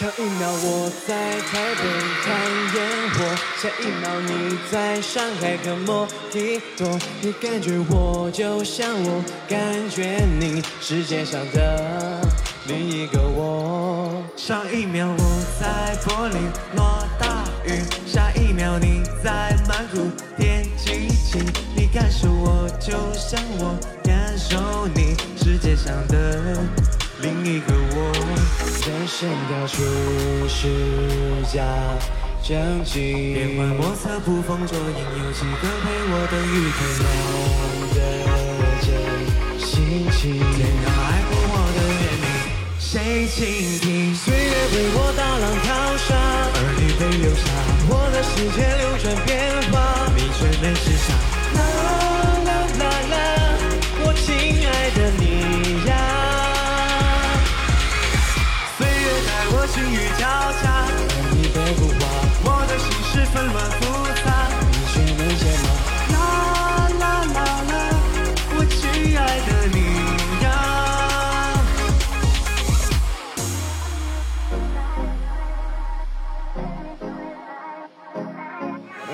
上一秒我在台北看烟火，下一秒你在上海跟摩的多。你感觉我就像我感觉你，世界上的另一个我。上一秒我在柏林落大雨，下一秒你在曼谷天气晴。你感受我就像我感受你，世界上的另一个我。人生到处是假正经，变幻莫测，捕风捉影，有几个陪我等雨天亮的真心情。天要爱过我的原因，谁倾听？岁月为我大浪淘沙，而你被留下。我的世界流转变化，你却没时差。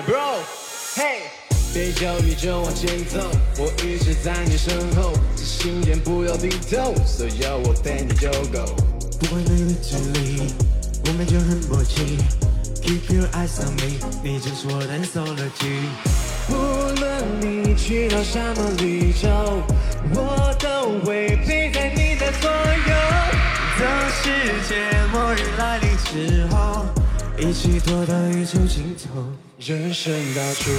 Bro，嘿，别犹豫就往前走，我一直在你身后，这心眼不要低头，所有我陪你就够。不管那个距离，我们就很默契。Keep your eyes on me，你就是我的 sology。无论你去到什么宇宙，我都会陪在你的左右。当世界末日来临之后，一起躲到宇宙尽头。人生到处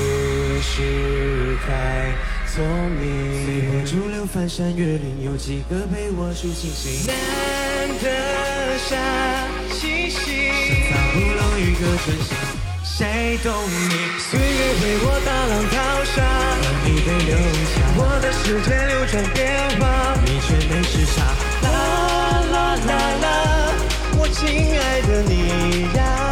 是太聪明随波，逐流，翻山越岭，有几个陪我数星星？难得下气息。深藏不露一个真心，谁懂你？岁月为我大浪淘沙，而你被留下，我的世界流转变化。你却没时差。啦啦啦啦，我亲爱的你呀。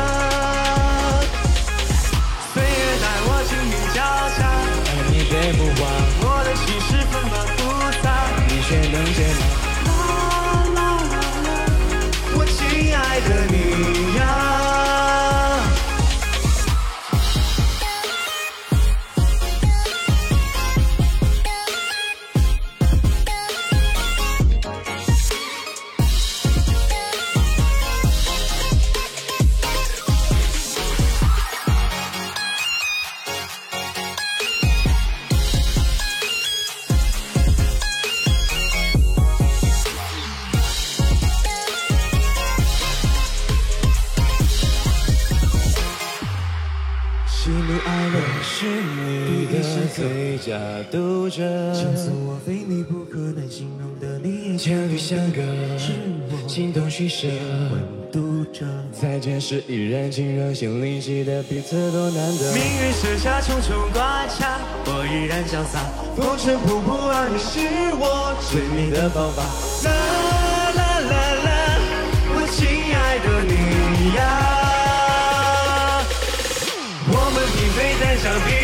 是你的最佳读者，前所我非你不可难形容的你，千里相隔，是我心动取舍。温度着。再见时依然亲热，心里记得彼此多难得。命运设下重重关卡，我依然潇洒，风尘仆仆，而你是我追你的方法。啦谁在想？